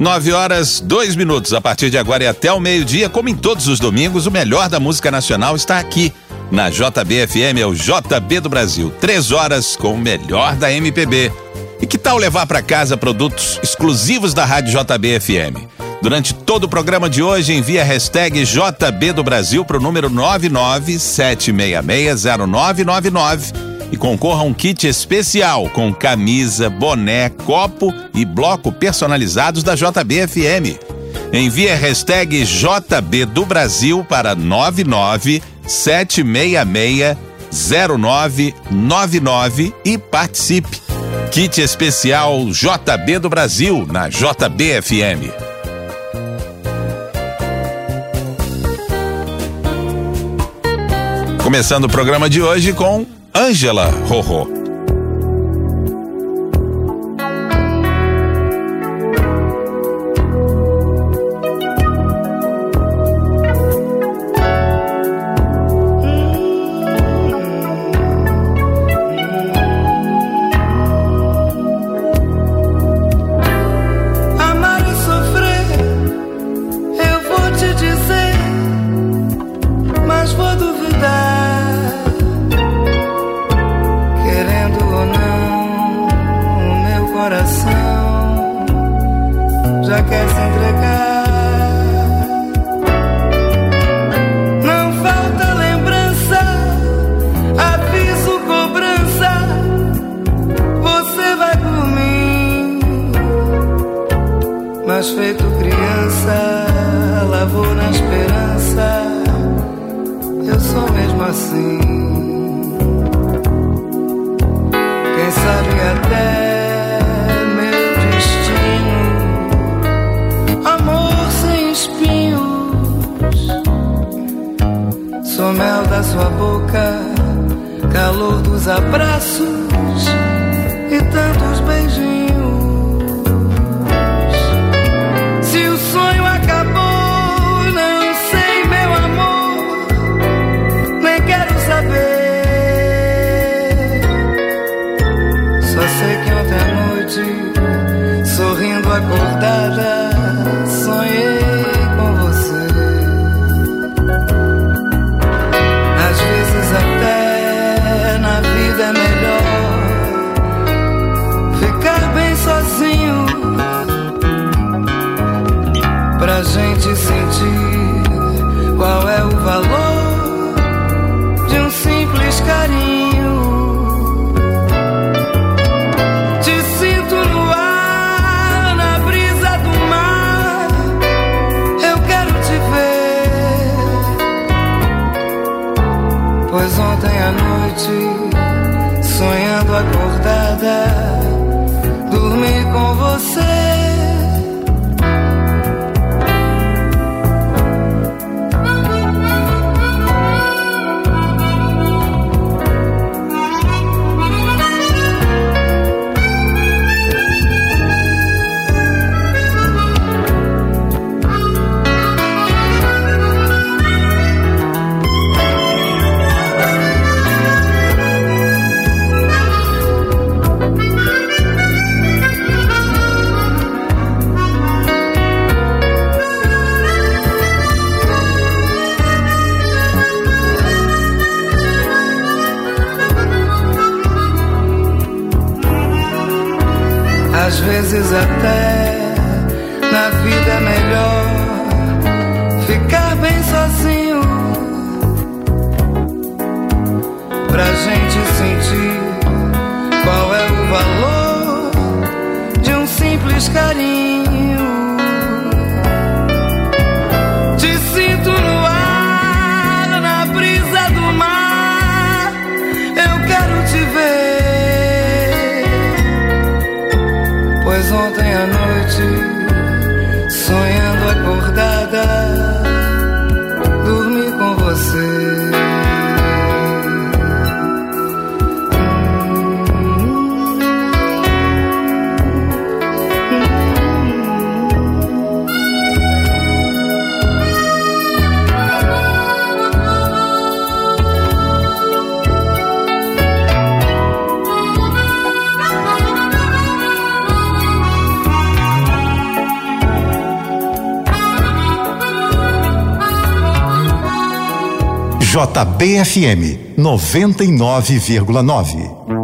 Nove horas, dois minutos. A partir de agora e até o meio-dia, como em todos os domingos, o melhor da música nacional está aqui na JBFM, é o JB do Brasil. Três horas com o melhor da MPB. E que tal levar para casa produtos exclusivos da Rádio JBFM? Durante todo o programa de hoje, envie a hashtag JB do Brasil para o número 997660999 e concorra a um kit especial com camisa, boné, copo e bloco personalizados da JBFM. Envie a hashtag JB do Brasil para 997660999 e participe. Kit especial JB do Brasil na JBFM. Começando o programa de hoje com Ângela Rorô. abraços. valor de um simples carinho. Te sinto no ar, na brisa do mar. Eu quero te ver. Pois ontem à noite, sonhando acordada, dormi com você. JBFM 99,9.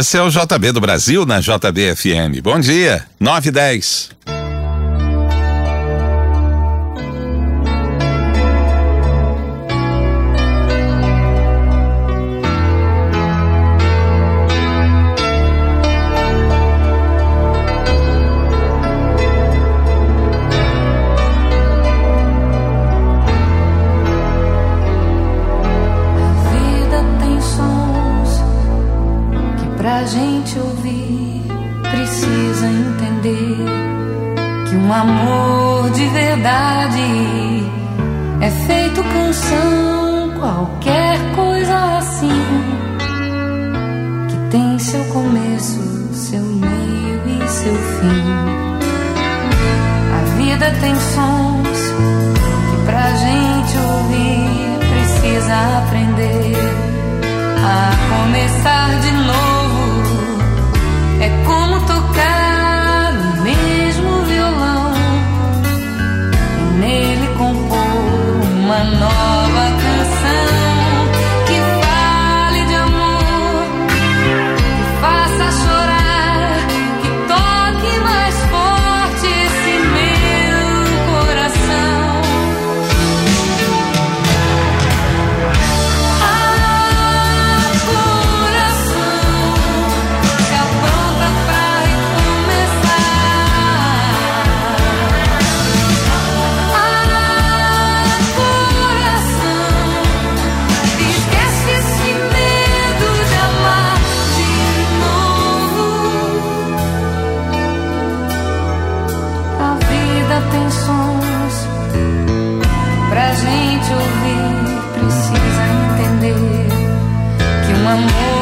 Esse é o JB do Brasil na JBFM. Bom dia, 9 tem sons pra gente ouvir. Precisa entender que um amor.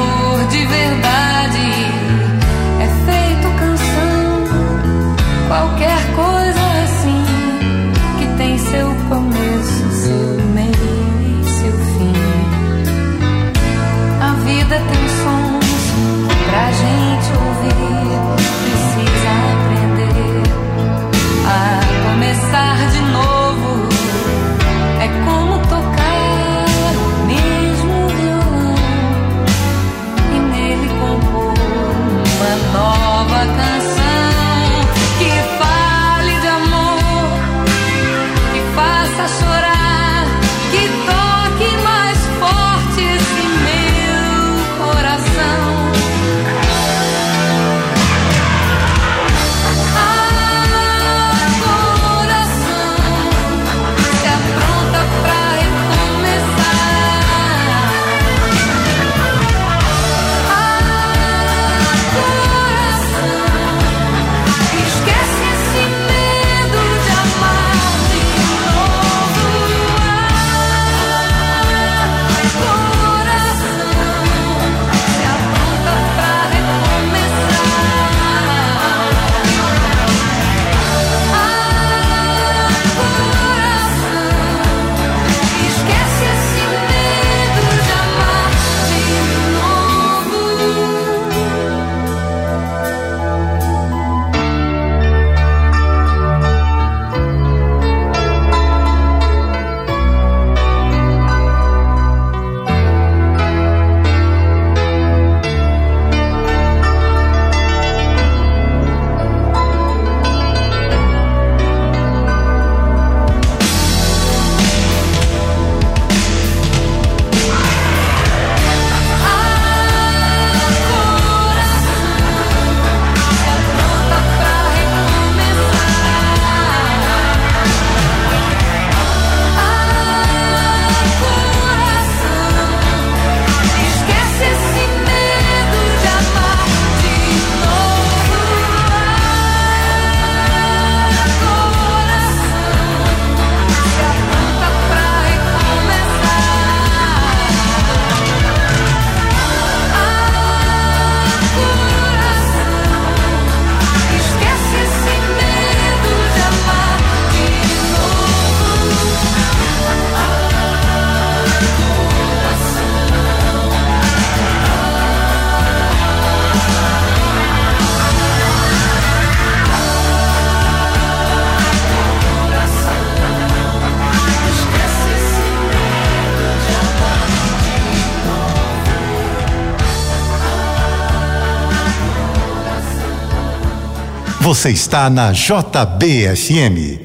Você está na JBFM.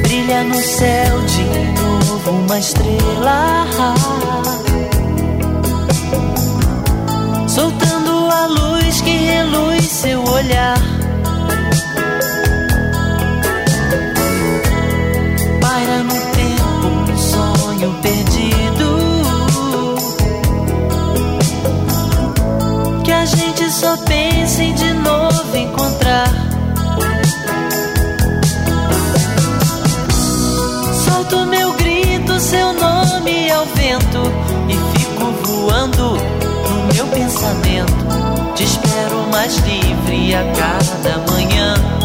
Brilha no céu de novo uma estrela. Reluz seu olhar. Paira no tempo um sonho perdido. Que a gente só pensa em de novo encontrar. Solto meu grito, seu nome ao vento e fico voando no meu pensamento. Espero mais livre a cada manhã.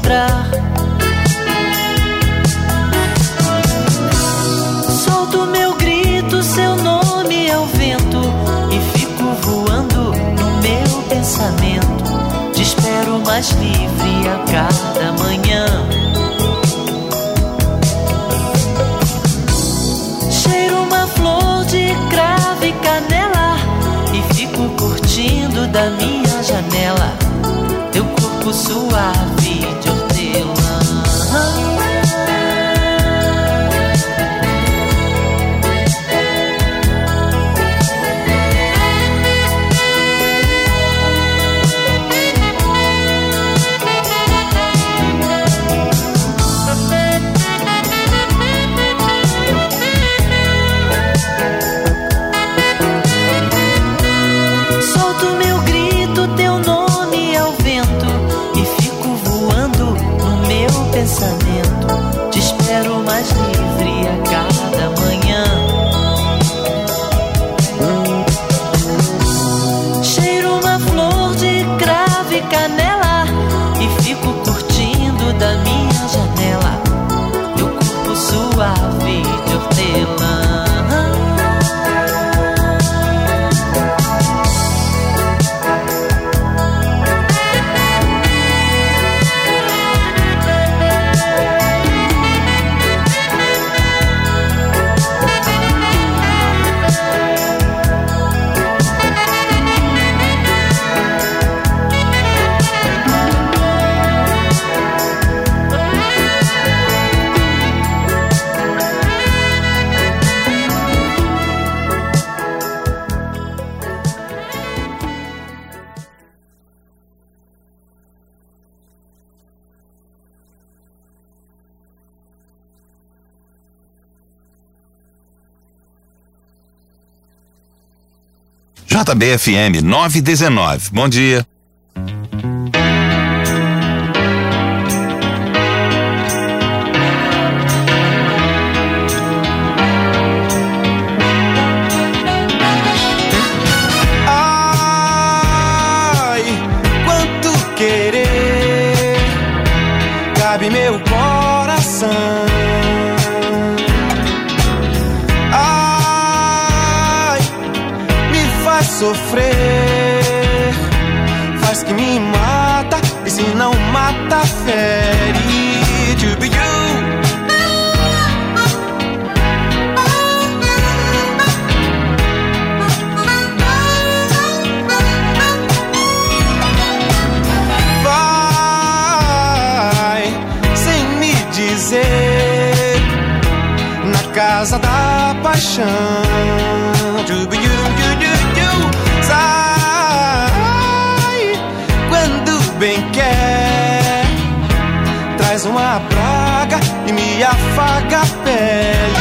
Encontrar. Solto meu grito, seu nome ao vento e fico voando no meu pensamento. Te espero mais livre a cada manhã. Cheiro uma flor de cravo e canela e fico curtindo da minha janela teu corpo suave JBFM 919. Bom dia. Sofrer, faz que me mata e se não mata fere. To be you. vai sem me dizer na casa da paixão. afaga a pele.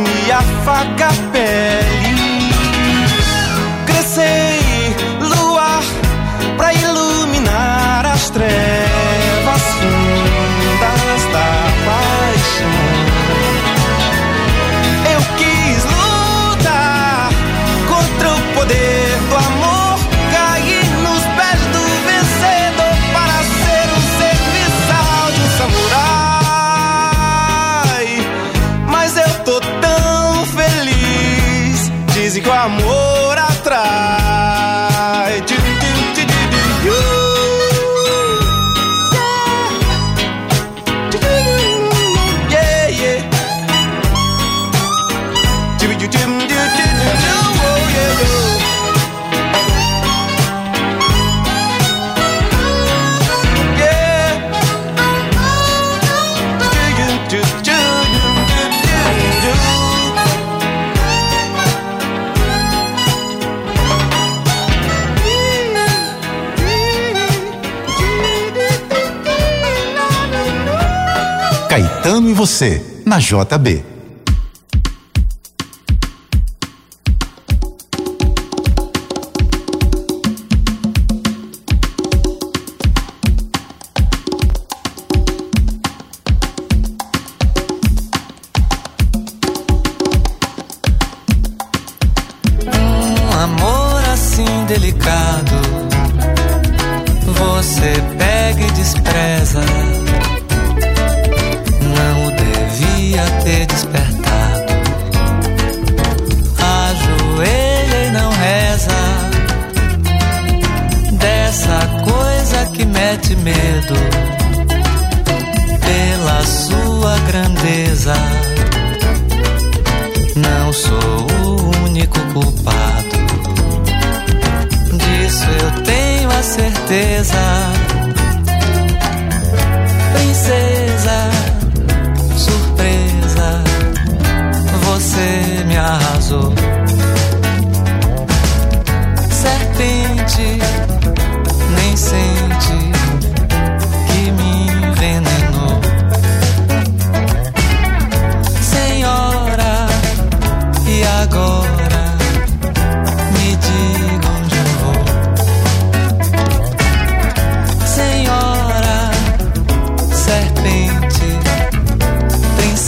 e me afaga a pele. você na JB.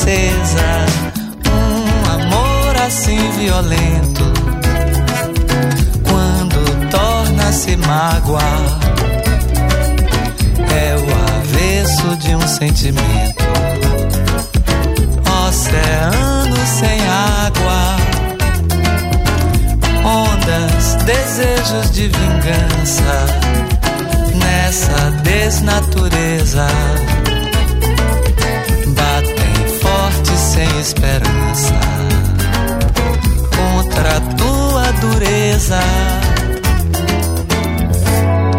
princesa, um amor assim violento, quando torna-se mágoa, é o avesso de um sentimento. Oceano sem água, ondas, desejos de vingança nessa desnatureza. Esperança contra a tua dureza.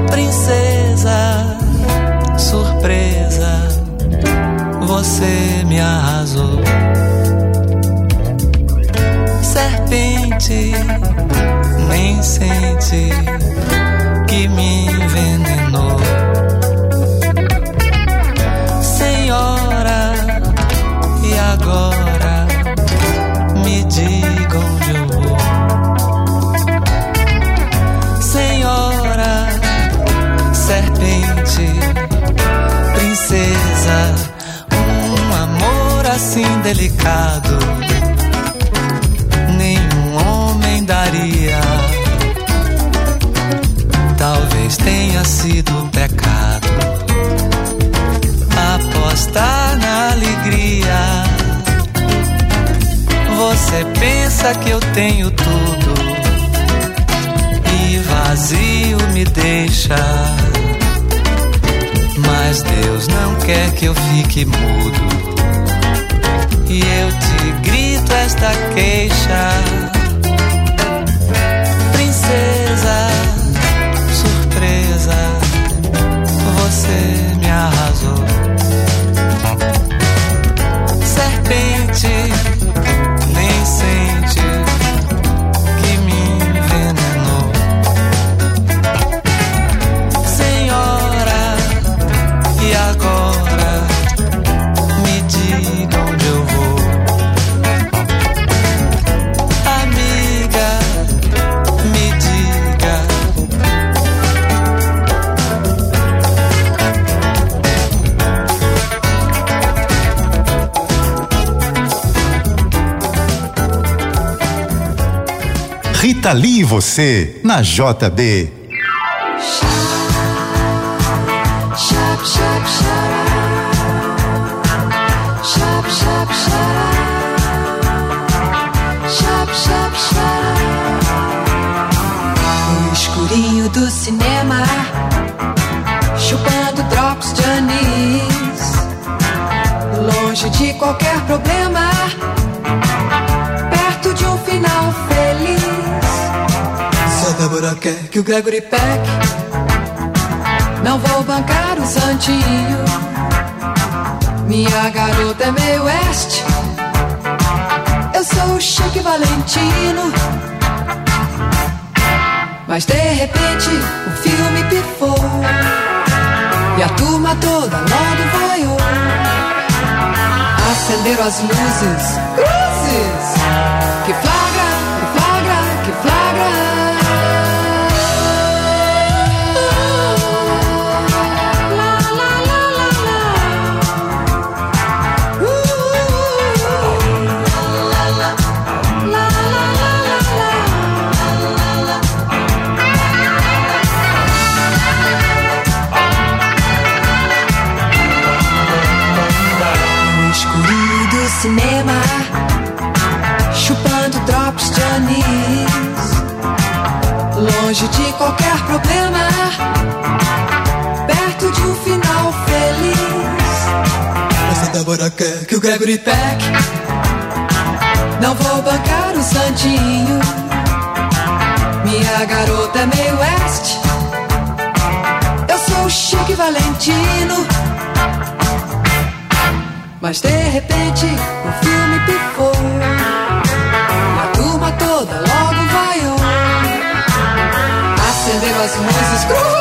Princesa, surpresa, você me arrasou. Serpente, nem sente que me envenenou. Delicado, nenhum homem daria. Talvez tenha sido pecado apostar na alegria. Você pensa que eu tenho tudo e vazio me deixa. Mas Deus não quer que eu fique mudo. Grito esta Lee e você, na JB. No escurinho do cinema, chupando drops de anis, longe de qualquer problema, Quer que o Gregory Peck não vou bancar o santinho. Minha garota é meio oeste. Eu sou o Chique Valentino. Mas de repente o filme pifou. E a turma toda logo vaiou. Acenderam as luzes, cruzes. Que flagra, que flagra, que flagra. Que o Gregory Peck não vou bancar o santinho. Minha garota é meio oeste. Eu sou o Chique Valentino. Mas de repente o filme pifou. E a turma toda logo vaiou. Acenderam as luzes, cruzes.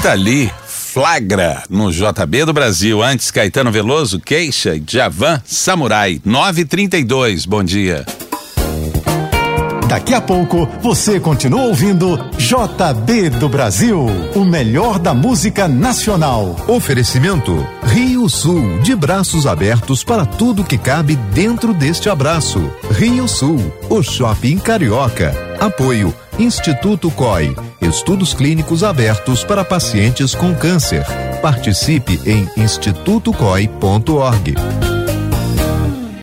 Rita Lee flagra no JB do Brasil. Antes, Caetano Veloso, Queixa, Javan, Samurai, 932. Bom dia. Daqui a pouco você continua ouvindo JB do Brasil, o melhor da música nacional. Oferecimento Rio Sul, de braços abertos para tudo que cabe dentro deste abraço. Rio Sul, o shopping carioca. Apoio Instituto COI, estudos clínicos abertos para pacientes com câncer. Participe em institutocoi.org.